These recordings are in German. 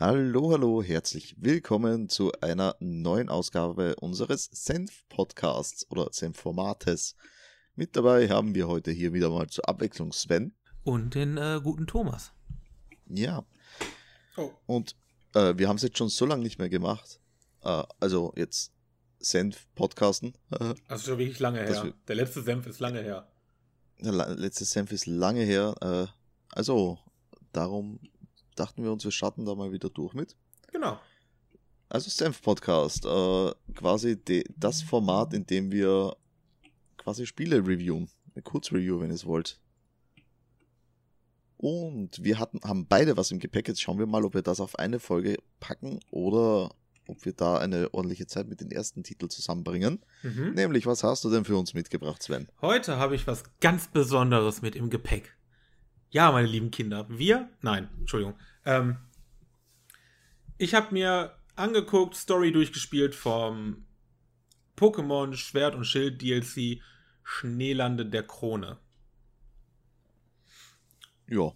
Hallo, hallo, herzlich willkommen zu einer neuen Ausgabe unseres Senf-Podcasts oder Senf-Formates. Mit dabei haben wir heute hier wieder mal zur Abwechslung Sven. Und den äh, guten Thomas. Ja. Oh. Und äh, wir haben es jetzt schon so lange nicht mehr gemacht. Äh, also jetzt Senf-Podcasten. Also schon wirklich lange her. Der letzte Senf ist lange her. Der letzte Senf ist lange her. Äh, also darum dachten wir uns, wir starten da mal wieder durch mit. Genau. Also Senf Podcast, äh, quasi das Format, in dem wir quasi Spiele reviewen. Eine Kurzreview, wenn ihr es wollt. Und wir hatten, haben beide was im Gepäck. Jetzt schauen wir mal, ob wir das auf eine Folge packen oder ob wir da eine ordentliche Zeit mit den ersten Titeln zusammenbringen. Mhm. Nämlich, was hast du denn für uns mitgebracht, Sven? Heute habe ich was ganz Besonderes mit im Gepäck. Ja, meine lieben Kinder, wir, nein, Entschuldigung. Ähm, ich habe mir angeguckt, Story durchgespielt vom Pokémon Schwert und Schild DLC Schneelande der Krone. Ja.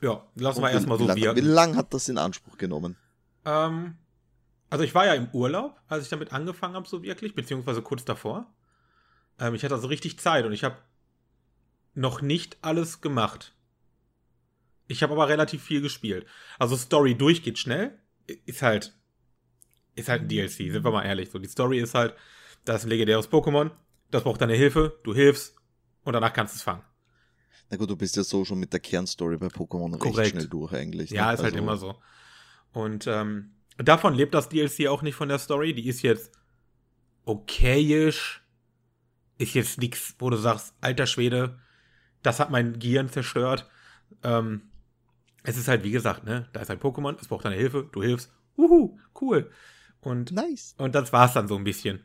Ja, lassen wir erstmal so wirken. Wie lange hat das in Anspruch genommen? Ähm, also ich war ja im Urlaub, als ich damit angefangen habe, so wirklich, beziehungsweise kurz davor. Ähm, ich hatte also richtig Zeit und ich habe noch nicht alles gemacht. Ich habe aber relativ viel gespielt. Also Story durch geht schnell. Ist halt, ist halt ein DLC, sind wir mal ehrlich. So, die Story ist halt, da ist ein legendäres Pokémon, das braucht deine Hilfe, du hilfst und danach kannst du es fangen. Na gut, du bist ja so schon mit der Kernstory bei Pokémon recht schnell durch eigentlich. Ne? Ja, ist halt also halt immer so. Und ähm, davon lebt das DLC auch nicht von der Story. Die ist jetzt okayisch. Ist jetzt nichts, wo du sagst, alter Schwede, das hat mein Gehirn zerstört. Ähm, es ist halt, wie gesagt, ne, da ist ein Pokémon, es braucht deine Hilfe, du hilfst. Uhu, cool. Und, nice. und das war's dann so ein bisschen.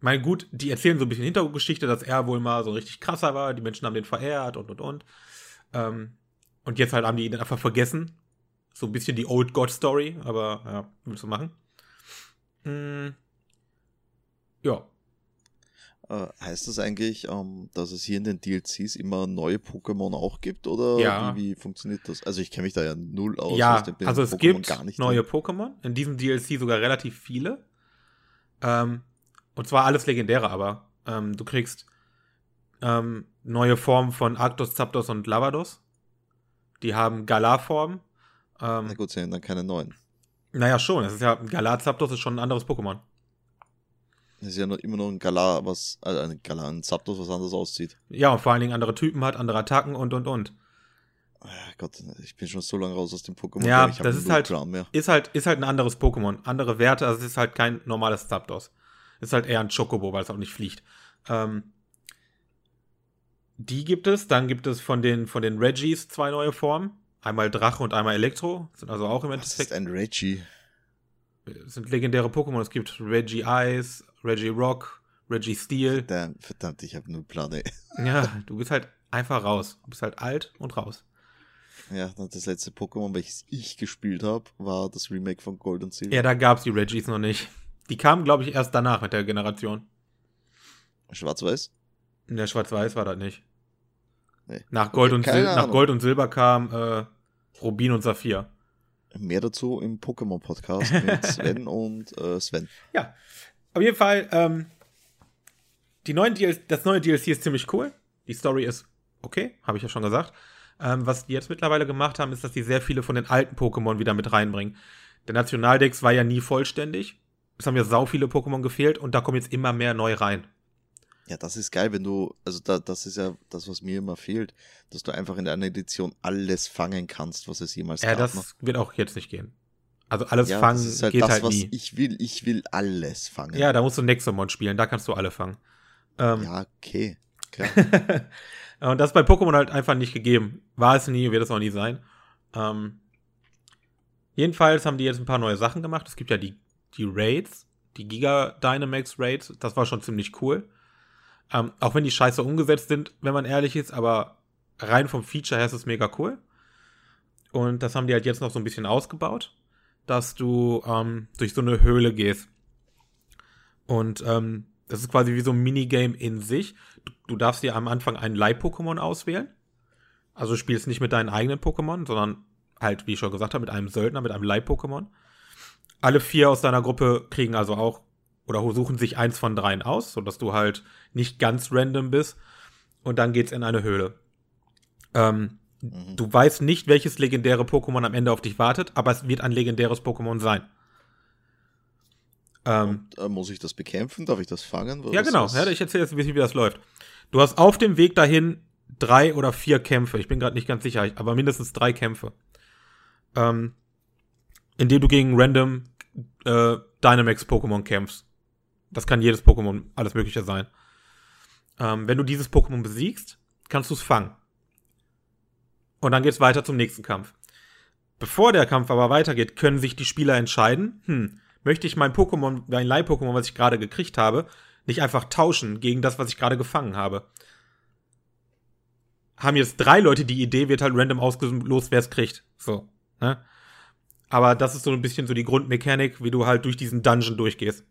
Mein gut, die erzählen so ein bisschen Hintergrundgeschichte, dass er wohl mal so richtig krasser war, die Menschen haben den verehrt und und und. Ähm, und jetzt halt haben die ihn einfach vergessen. So ein bisschen die Old God Story, aber ja, willst du machen? Hm, ja, äh, heißt das eigentlich, ähm, dass es hier in den DLCs immer neue Pokémon auch gibt oder ja. wie, wie funktioniert das? Also ich kenne mich da ja null aus. Ja, also es Pokémon gibt neue Pokémon, in diesem DLC sogar relativ viele. Ähm, und zwar alles legendäre, aber ähm, du kriegst ähm, neue Formen von Arctos, Zapdos und Lavados. Die haben Galar-Formen. Ähm, Na gut, sind dann keine neuen. Naja, schon. Es ist ja, Galar Zapdos ist schon ein anderes Pokémon. Das ist ja noch, immer noch ein Galar, was, also ein Galar, ein Zapdos, was anders aussieht. Ja, und vor allen Dingen andere Typen hat, andere Attacken und und und. Oh Gott, ich bin schon so lange raus aus dem Pokémon. Ja, das ist halt, ist halt, ist halt ein anderes Pokémon. Andere Werte, also es ist halt kein normales Zapdos. Ist halt eher ein Chocobo, weil es auch nicht fliegt. Ähm, die gibt es. Dann gibt es von den, von den Reggies zwei neue Formen. Einmal Drache und einmal Elektro. Sind also auch im Endeffekt. Was ist ein Reggie? sind legendäre Pokémon. Es gibt Reggie Ice, Reggie Rock, Reggie Steel. Verdammt, verdammt ich habe nur Plan, ey. Ja, du bist halt einfach raus. Du bist halt alt und raus. Ja, das letzte Pokémon, welches ich gespielt habe, war das Remake von Gold und Silber. Ja, da gab es die Reggies noch nicht. Die kamen, glaube ich, erst danach mit der Generation. Schwarz-Weiß? Der Schwarz-Weiß war das nicht. Nee. Nach, Gold und nach Gold und Silber kam äh, Rubin und Saphir. Mehr dazu im Pokémon-Podcast mit Sven und äh, Sven. Ja, auf jeden Fall, ähm, die neuen DLC, das neue DLC ist ziemlich cool. Die Story ist okay, habe ich ja schon gesagt. Ähm, was die jetzt mittlerweile gemacht haben, ist, dass die sehr viele von den alten Pokémon wieder mit reinbringen. Der Nationaldex war ja nie vollständig. Es haben ja sau viele Pokémon gefehlt und da kommen jetzt immer mehr neu rein. Ja, das ist geil, wenn du, also da, das ist ja das, was mir immer fehlt, dass du einfach in einer Edition alles fangen kannst, was es jemals ja, gab. Ja, das noch. wird auch jetzt nicht gehen. Also alles ja, fangen das ist halt geht das, halt nie. ich will. Ich will alles fangen. Ja, da musst du Nexomon spielen, da kannst du alle fangen. Ähm, ja, okay. und das ist bei Pokémon halt einfach nicht gegeben. War es nie, wird es auch nie sein. Ähm, jedenfalls haben die jetzt ein paar neue Sachen gemacht. Es gibt ja die, die Raids, die Giga Dynamax Raids. Das war schon ziemlich cool. Ähm, auch wenn die scheiße umgesetzt sind, wenn man ehrlich ist, aber rein vom Feature her ist es mega cool. Und das haben die halt jetzt noch so ein bisschen ausgebaut, dass du ähm, durch so eine Höhle gehst. Und ähm, das ist quasi wie so ein Minigame in sich. Du, du darfst dir am Anfang ein Leih-Pokémon auswählen. Also spielst nicht mit deinen eigenen Pokémon, sondern halt, wie ich schon gesagt habe, mit einem Söldner, mit einem Leih-Pokémon. Alle vier aus deiner Gruppe kriegen also auch oder suchen sich eins von dreien aus, sodass du halt nicht ganz random bist. Und dann geht's in eine Höhle. Ähm, mhm. Du weißt nicht, welches legendäre Pokémon am Ende auf dich wartet, aber es wird ein legendäres Pokémon sein. Ähm, Und, äh, muss ich das bekämpfen? Darf ich das fangen? ja, genau. Ja, ich erzähle jetzt ein bisschen, wie das läuft. Du hast auf dem Weg dahin drei oder vier Kämpfe. Ich bin gerade nicht ganz sicher, aber mindestens drei Kämpfe. Ähm, in dem du gegen random äh, Dynamax-Pokémon kämpfst. Das kann jedes Pokémon, alles Mögliche sein. Ähm, wenn du dieses Pokémon besiegst, kannst du es fangen. Und dann geht's weiter zum nächsten Kampf. Bevor der Kampf aber weitergeht, können sich die Spieler entscheiden, hm, möchte ich mein Pokémon, mein Leih-Pokémon, was ich gerade gekriegt habe, nicht einfach tauschen gegen das, was ich gerade gefangen habe. Haben jetzt drei Leute die Idee, wird halt random ausgelost, wer es kriegt. So. Ne? Aber das ist so ein bisschen so die Grundmechanik, wie du halt durch diesen Dungeon durchgehst.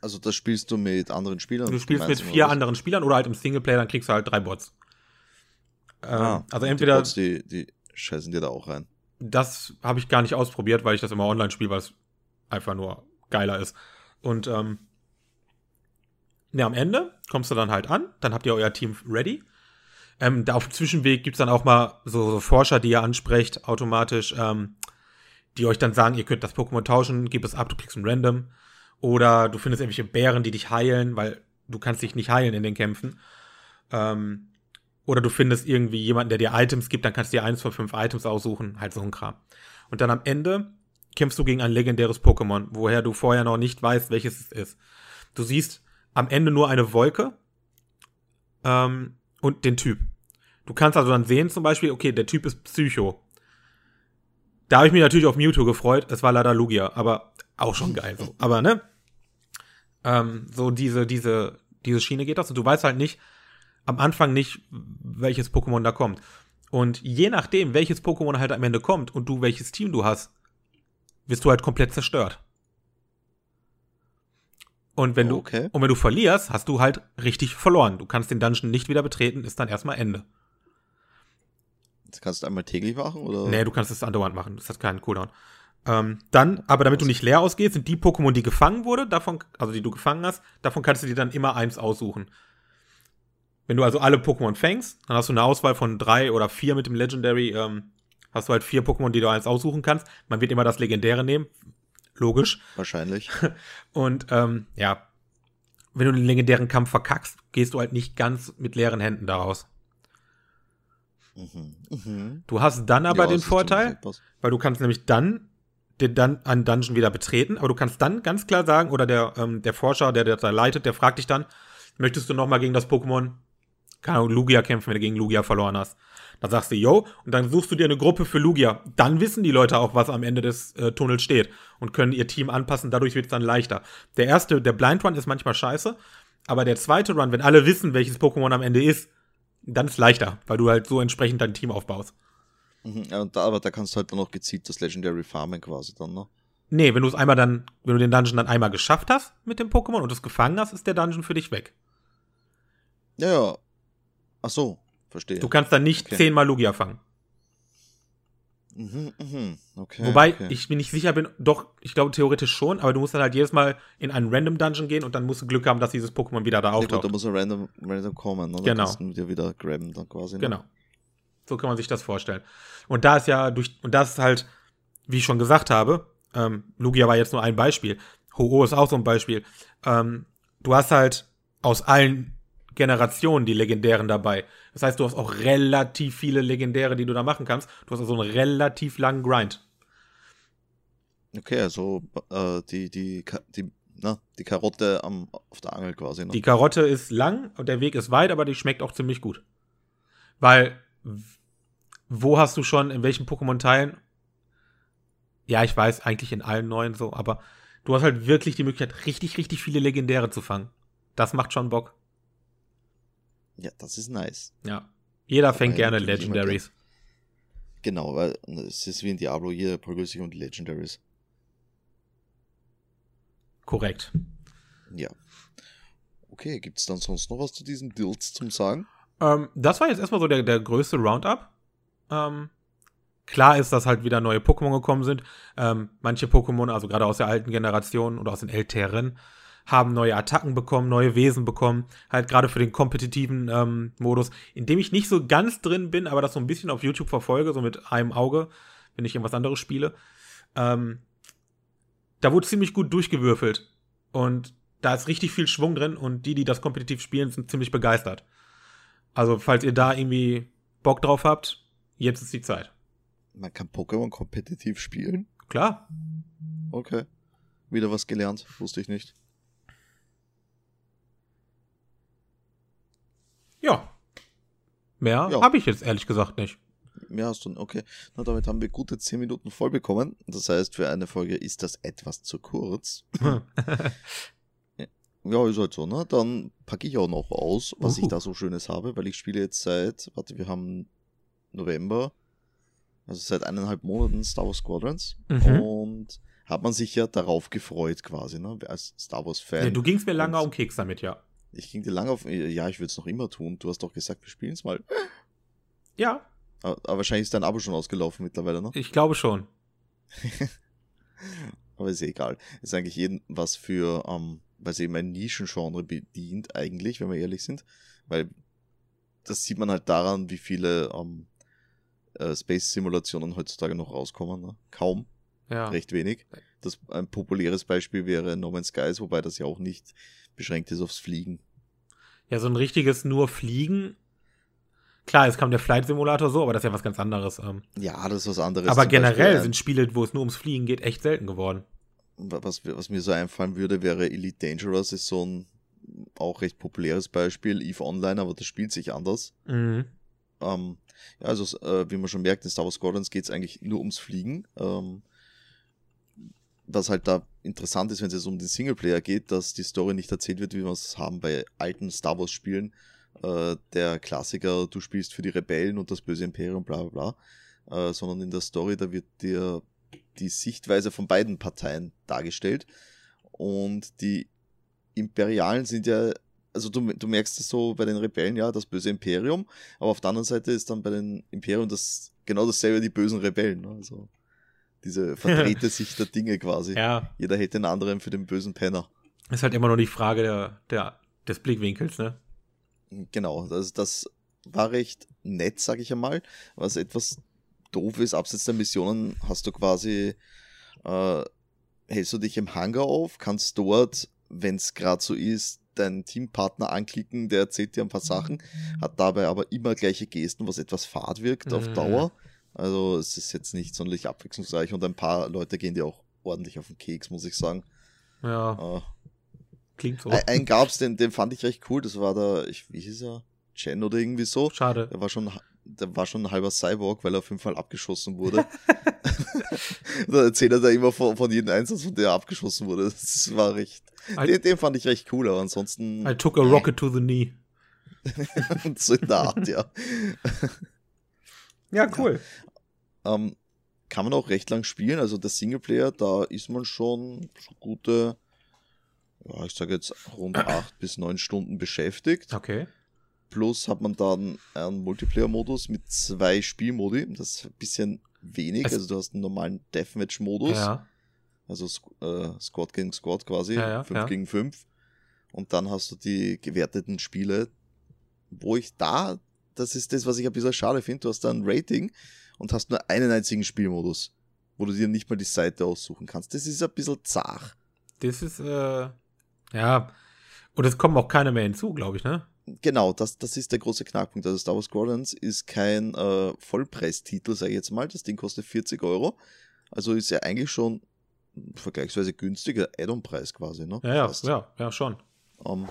Also das spielst du mit anderen Spielern? Du spielst mit vier anderen Spielern oder halt im Singleplayer, dann kriegst du halt drei Bots. Ähm, ah, also entweder. Die, Bots, die, die scheißen dir da auch rein. Das habe ich gar nicht ausprobiert, weil ich das immer online spiele, weil es einfach nur geiler ist. Und ähm, ja, am Ende kommst du dann halt an, dann habt ihr euer Team ready. Ähm, da auf dem Zwischenweg gibt es dann auch mal so, so, Forscher, die ihr ansprecht, automatisch, ähm, die euch dann sagen, ihr könnt das Pokémon tauschen, gib es ab, du kriegst ein Random. Oder du findest irgendwelche Bären, die dich heilen, weil du kannst dich nicht heilen in den Kämpfen. Ähm, oder du findest irgendwie jemanden, der dir Items gibt, dann kannst du dir eins von fünf Items aussuchen, halt so ein Kram. Und dann am Ende kämpfst du gegen ein legendäres Pokémon, woher du vorher noch nicht weißt, welches es ist. Du siehst am Ende nur eine Wolke ähm, und den Typ. Du kannst also dann sehen zum Beispiel, okay, der Typ ist Psycho. Da habe ich mich natürlich auf Mewtwo gefreut. Es war leider Lugia, aber auch schon geil so. Aber ne, ähm, so diese, diese, diese Schiene geht das. Und du weißt halt nicht, am Anfang nicht, welches Pokémon da kommt. Und je nachdem, welches Pokémon halt am Ende kommt und du welches Team du hast, wirst du halt komplett zerstört. Und wenn okay. du und wenn du verlierst, hast du halt richtig verloren. Du kannst den Dungeon nicht wieder betreten, ist dann erstmal Ende. Das kannst du einmal täglich machen oder? Nee, du kannst es andauernd machen. Das hat keinen Cooldown. Ähm, dann, aber damit du nicht leer ausgehst, sind die Pokémon, die gefangen wurde, davon, also die du gefangen hast, davon kannst du dir dann immer eins aussuchen. Wenn du also alle Pokémon fängst, dann hast du eine Auswahl von drei oder vier mit dem Legendary, ähm, hast du halt vier Pokémon, die du eins aussuchen kannst. Man wird immer das Legendäre nehmen. Logisch. Wahrscheinlich. Und ähm, ja, wenn du den legendären Kampf verkackst, gehst du halt nicht ganz mit leeren Händen daraus. Mhm. Mhm. Du hast dann aber ja, den Vorteil, weil du kannst nämlich dann den dann einen Dungeon wieder betreten, aber du kannst dann ganz klar sagen, oder der, ähm, der Forscher, der, der da leitet, der fragt dich dann, möchtest du nochmal gegen das Pokémon, keine Ahnung, Lugia kämpfen, wenn du gegen Lugia verloren hast? Dann sagst du, yo, und dann suchst du dir eine Gruppe für Lugia. Dann wissen die Leute auch, was am Ende des äh, Tunnels steht und können ihr Team anpassen, dadurch wird es dann leichter. Der erste, der Blind Run ist manchmal scheiße, aber der zweite Run, wenn alle wissen, welches Pokémon am Ende ist, dann ist leichter, weil du halt so entsprechend dein Team aufbaust. Mhm, ja, da, aber da kannst du halt dann noch gezielt das Legendary farmen quasi dann, ne? Nee, wenn du es einmal dann, wenn du den Dungeon dann einmal geschafft hast mit dem Pokémon und es gefangen hast, ist der Dungeon für dich weg. Ja, ja. Ach so, verstehe. Du kannst dann nicht okay. zehnmal Lugia fangen. Mhm, mhm. Okay, Wobei okay. ich mir nicht sicher bin, doch, ich glaube theoretisch schon, aber du musst dann halt jedes Mal in einen Random Dungeon gehen und dann musst du Glück haben, dass dieses Pokémon wieder da auftaucht. Ja, gut, da muss ein Random, Random kommen, ne? Genau. Kannst du wieder graben dann quasi. Ne? Genau. So kann man sich das vorstellen. Und da ist ja durch, und das ist halt, wie ich schon gesagt habe, ähm, Lugia war jetzt nur ein Beispiel. Ho-Oh ist auch so ein Beispiel. Ähm, du hast halt aus allen Generationen die Legendären dabei. Das heißt, du hast auch relativ viele Legendäre, die du da machen kannst. Du hast also einen relativ langen Grind. Okay, also äh, die, die, die, na, die Karotte am, auf der Angel quasi. Ne? Die Karotte ist lang und der Weg ist weit, aber die schmeckt auch ziemlich gut. Weil wo hast du schon, in welchen Pokémon-Teilen? Ja, ich weiß, eigentlich in allen neuen so, aber du hast halt wirklich die Möglichkeit, richtig, richtig viele Legendäre zu fangen. Das macht schon Bock. Ja, das ist nice. Ja. Jeder fängt gerne Legendaries. Genau, weil es ist wie in Diablo, jeder prügelt sich um die Legendaries. Korrekt. Ja. Okay, gibt es dann sonst noch was zu diesen Builds zum Sagen? Ähm, das war jetzt erstmal so der, der größte Roundup. Ähm, Klar ist, dass halt wieder neue Pokémon gekommen sind. Ähm, manche Pokémon, also gerade aus der alten Generation oder aus den älteren, haben neue Attacken bekommen, neue Wesen bekommen. Halt gerade für den kompetitiven ähm, Modus, in dem ich nicht so ganz drin bin, aber das so ein bisschen auf YouTube verfolge, so mit einem Auge, wenn ich irgendwas anderes spiele. Ähm, da wurde ziemlich gut durchgewürfelt. Und da ist richtig viel Schwung drin und die, die das kompetitiv spielen, sind ziemlich begeistert. Also, falls ihr da irgendwie Bock drauf habt, jetzt ist die Zeit. Man kann Pokémon kompetitiv spielen? Klar. Okay. Wieder was gelernt, wusste ich nicht. Ja. Mehr ja. habe ich jetzt ehrlich gesagt nicht. Mehr hast du, okay. Na, damit haben wir gute 10 Minuten voll bekommen. Das heißt, für eine Folge ist das etwas zu kurz. ja, ist halt so, ne? Dann packe ich auch noch aus, was uh. ich da so Schönes habe, weil ich spiele jetzt seit, warte, wir haben November, also seit eineinhalb Monaten Star Wars Squadrons mhm. und hat man sich ja darauf gefreut quasi, ne, als Star Wars Fan. Ja, du gingst mir lange um Keks damit, ja. Ich ging dir lange auf, ja, ich würde es noch immer tun. Du hast doch gesagt, wir spielen es mal. Ja. Aber, aber, wahrscheinlich ist dein Abo schon ausgelaufen mittlerweile, ne? Ich glaube schon. aber ist ja egal. Ist eigentlich jeden was für, ähm, weil es eben ein Nischengenre bedient, eigentlich, wenn wir ehrlich sind. Weil das sieht man halt daran, wie viele ähm, äh, Space-Simulationen heutzutage noch rauskommen. Ne? Kaum. Ja. Recht wenig. Das, ein populäres Beispiel wäre No Man's Skies, wobei das ja auch nicht beschränkt ist aufs Fliegen. Ja, so ein richtiges nur Fliegen. Klar, es kam der Flight Simulator so, aber das ist ja was ganz anderes. Ähm. Ja, das ist was anderes. Aber generell sind Spiele, wo es nur ums Fliegen geht, echt selten geworden. Was, was mir so einfallen würde, wäre Elite Dangerous, ist so ein auch recht populäres Beispiel. EVE Online, aber das spielt sich anders. Mhm. Ähm, ja, also, äh, wie man schon merkt, in Star Wars Squadrons geht es eigentlich nur ums Fliegen. Ähm, was halt da interessant ist, wenn es jetzt um den Singleplayer geht, dass die Story nicht erzählt wird, wie wir es haben bei alten Star Wars Spielen. Äh, der Klassiker, du spielst für die Rebellen und das böse Imperium, bla bla bla. Äh, sondern in der Story, da wird dir die Sichtweise von beiden Parteien dargestellt. Und die Imperialen sind ja, also du, du merkst es so bei den Rebellen, ja, das böse Imperium, aber auf der anderen Seite ist dann bei den Imperium das genau dasselbe die bösen Rebellen. Ne? Also diese verdrehte Sicht der Dinge quasi. Ja. Jeder hält den anderen für den bösen Penner. Ist halt immer noch die Frage der, der, des Blickwinkels, ne? Genau, das, das war recht nett, sag ich einmal. Was etwas doof ist, abseits der Missionen hast du quasi, äh, hältst du dich im Hangar auf, kannst dort, wenn es gerade so ist, deinen Teampartner anklicken, der erzählt dir ein paar Sachen, hat dabei aber immer gleiche Gesten, was etwas fad wirkt mhm. auf Dauer. Also es ist jetzt nicht sonderlich abwechslungsreich und ein paar Leute gehen dir auch ordentlich auf den Keks, muss ich sagen. Ja. Äh, Klingt so. Einen gab's, den, den fand ich recht cool. Das war der, ich, wie hieß er? Chen oder irgendwie so. Schade. Der war schon, der war schon ein halber Cyborg, weil er auf jeden Fall abgeschossen wurde. da erzählt er da immer von, von jedem Einsatz, von der er abgeschossen wurde. Das war recht. I, den, den, fand ich recht cool, aber ansonsten. I took a rocket to the knee. so in der Art, ja. Ja, cool. Ja. Ähm, kann man auch recht lang spielen. Also der Singleplayer, da ist man schon so gute, ja, ich sage jetzt rund acht bis neun Stunden beschäftigt. Okay. Plus hat man dann einen Multiplayer-Modus mit zwei Spielmodi. Das ist ein bisschen wenig. Also, also du hast einen normalen Deathmatch-Modus. Ja. Also äh, Squad gegen Squad quasi. Ja, ja, 5 ja. gegen 5. Und dann hast du die gewerteten Spiele, wo ich da das ist das, was ich ein bisschen schade finde. Du hast da ein Rating und hast nur einen einzigen Spielmodus, wo du dir nicht mal die Seite aussuchen kannst. Das ist ein bisschen zart. Das ist, äh, ja. Und es kommen auch keine mehr hinzu, glaube ich, ne? Genau, das, das ist der große Knackpunkt. Also Star Wars Squadrons ist kein äh, Vollpreistitel, sage ich jetzt mal. Das Ding kostet 40 Euro. Also ist ja eigentlich schon vergleichsweise günstiger Add-on-Preis quasi, ne? Ja, ja, ja, ja, schon. Um, ähm,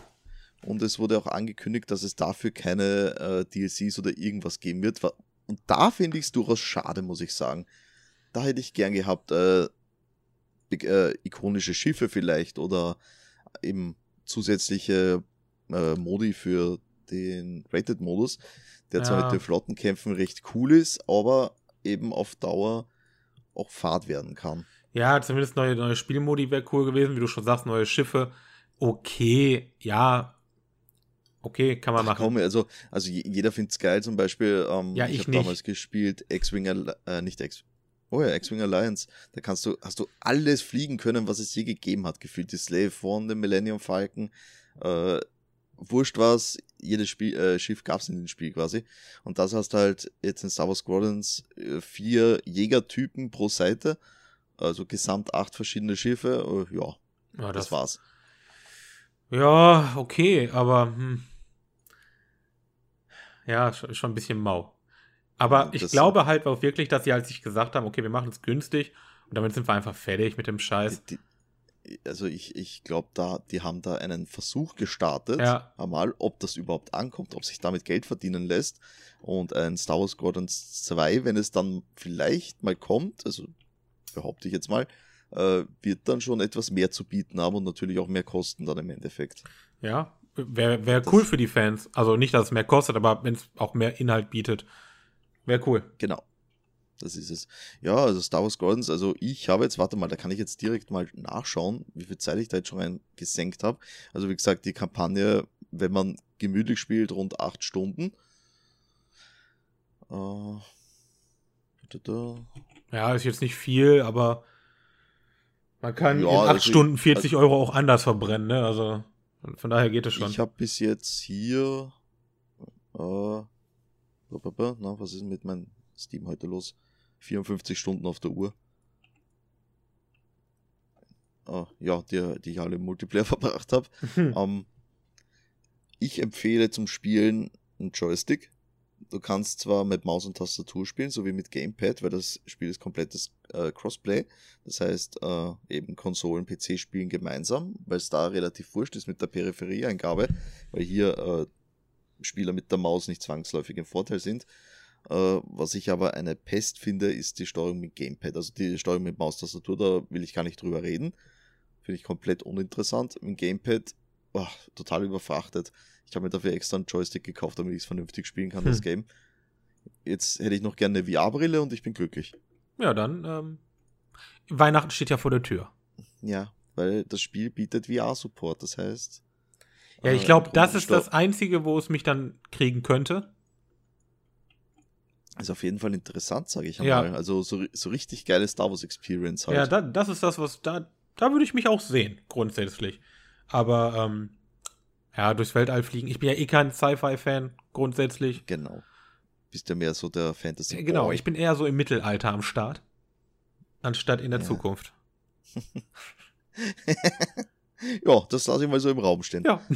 und es wurde auch angekündigt, dass es dafür keine äh, DLCs oder irgendwas geben wird. Und da finde ich es durchaus schade, muss ich sagen. Da hätte ich gern gehabt, äh, äh, ikonische Schiffe vielleicht oder eben zusätzliche äh, Modi für den Rated-Modus, der ja. zwar mit den Flottenkämpfen recht cool ist, aber eben auf Dauer auch Fahrt werden kann. Ja, zumindest neue, neue Spielmodi wäre cool gewesen, wie du schon sagst, neue Schiffe. Okay, ja, okay, kann man Ach, machen. Komm, also, also jeder findet es geil, zum Beispiel. Ähm, ja, ich, ich habe damals gespielt X-Wing, äh, nicht X. Oh ja, X-Wing Alliance. Da kannst du, hast du alles fliegen können, was es je gegeben hat. Gefühlt die Slave von dem Millennium Falcon. Äh, wurscht was, jedes Spiel, äh, Schiff gab es in dem Spiel quasi. Und das hast halt jetzt in Star Wars Squadrons äh, vier Jägertypen pro Seite. Also gesamt acht verschiedene Schiffe. Äh, ja, ja das, das, war's. Ja, okay, aber hm. Ja, schon ein bisschen mau. Aber ich das glaube halt auch wirklich, dass sie halt sich gesagt haben, okay, wir machen es günstig und damit sind wir einfach fertig mit dem Scheiß. Die, also ich, ich glaube, da, die haben da einen Versuch gestartet, ja. einmal, ob das überhaupt ankommt, ob sich damit Geld verdienen lässt. Und ein Star Wars Squadrons 2, wenn es dann vielleicht mal kommt, also behaupte ich jetzt mal, äh, wird dann schon etwas mehr zu bieten haben und natürlich auch mehr kosten dann im Endeffekt. Ja, wäre wär cool für die Fans. Also nicht, dass es mehr kostet, aber wenn es auch mehr Inhalt bietet, wäre cool. Genau. Das ist es. Ja, also Star Wars Gordons, also ich habe jetzt, warte mal, da kann ich jetzt direkt mal nachschauen, wie viel Zeit ich da jetzt schon rein gesenkt habe. Also wie gesagt, die Kampagne, wenn man gemütlich spielt, rund acht Stunden. Äh, ja, ist jetzt nicht viel, aber man kann ja, in acht also Stunden 40 also, Euro auch anders verbrennen, ne? Also von daher geht es schon. Ich habe bis jetzt hier. Äh, na, was ist mit meinem Steam heute los? 54 Stunden auf der Uhr. Uh, ja, die, die ich alle im Multiplayer verbracht habe. ähm, ich empfehle zum Spielen einen Joystick. Du kannst zwar mit Maus und Tastatur spielen, sowie mit Gamepad, weil das Spiel ist komplettes äh, Crossplay. Das heißt, äh, eben Konsolen, PC spielen gemeinsam, weil es da relativ wurscht ist mit der Peripherieeingabe, weil hier äh, Spieler mit der Maus nicht zwangsläufig im Vorteil sind. Äh, was ich aber eine Pest finde, ist die Steuerung mit Gamepad. Also die Steuerung mit Maustastatur, da will ich gar nicht drüber reden. Finde ich komplett uninteressant. Mit Gamepad, oh, total überfrachtet. Ich habe mir dafür extra einen Joystick gekauft, damit ich es vernünftig spielen kann, hm. das Game. Jetzt hätte ich noch gerne eine VR-Brille und ich bin glücklich. Ja, dann, ähm, Weihnachten steht ja vor der Tür. Ja, weil das Spiel bietet VR-Support, das heißt. Ja, ich glaube, äh, das ist das Einzige, wo es mich dann kriegen könnte. Ist auf jeden Fall interessant, sage ich einmal. Ja. Also so, so richtig geile Star Wars Experience halt. Ja, da, das ist das, was da, da würde ich mich auch sehen, grundsätzlich. Aber ähm, ja, durchs Weltall fliegen. Ich bin ja eh kein Sci-Fi-Fan, grundsätzlich. Genau. Bist ja mehr so der Fantasy. -Boy. Genau, ich bin eher so im Mittelalter am Start. Anstatt in der ja. Zukunft. ja, das lasse ich mal so im Raum stehen. Ja.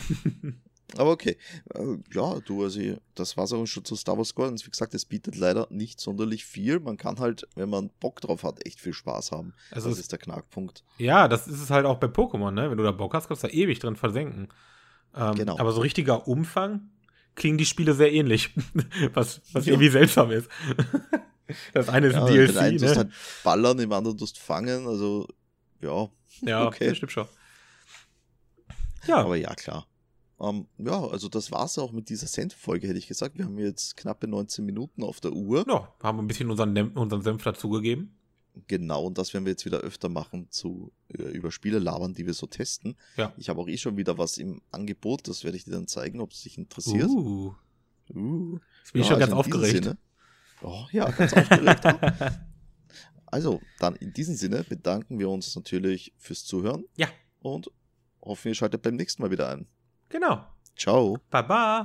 Aber okay. Äh, ja, du, also das war es auch schon zu Star Wars Squadrons. Wie gesagt, es bietet leider nicht sonderlich viel. Man kann halt, wenn man Bock drauf hat, echt viel Spaß haben. Also das ist der Knackpunkt. Ja, das ist es halt auch bei Pokémon, ne? Wenn du da Bock hast, kannst du da ewig drin versenken. Ähm, genau. Aber so richtiger Umfang klingen die Spiele sehr ähnlich. was was ja. irgendwie seltsam ist. das eine ist ja, ein DLC. Den einen ne? halt ballern, im anderen tust fangen. Also, ja. Ja, okay. das stimmt schon. Ja. Aber ja, klar. Ähm, ja, also das war's auch mit dieser Senf-Folge, hätte ich gesagt. Wir haben jetzt knappe 19 Minuten auf der Uhr. Ja, haben ein bisschen unseren, unseren Senf dazugegeben. Genau, und das werden wir jetzt wieder öfter machen, zu äh, über Spiele labern, die wir so testen. Ja. Ich habe auch eh schon wieder was im Angebot, das werde ich dir dann zeigen, ob es dich interessiert. Uh. uh. Jetzt bin ich schon also ganz aufgeregt. Oh, ja, ganz aufgeregt. also, dann in diesem Sinne bedanken wir uns natürlich fürs Zuhören. Ja. Und hoffen, ihr schaltet beim nächsten Mal wieder ein. Genau. Ciao. Baba.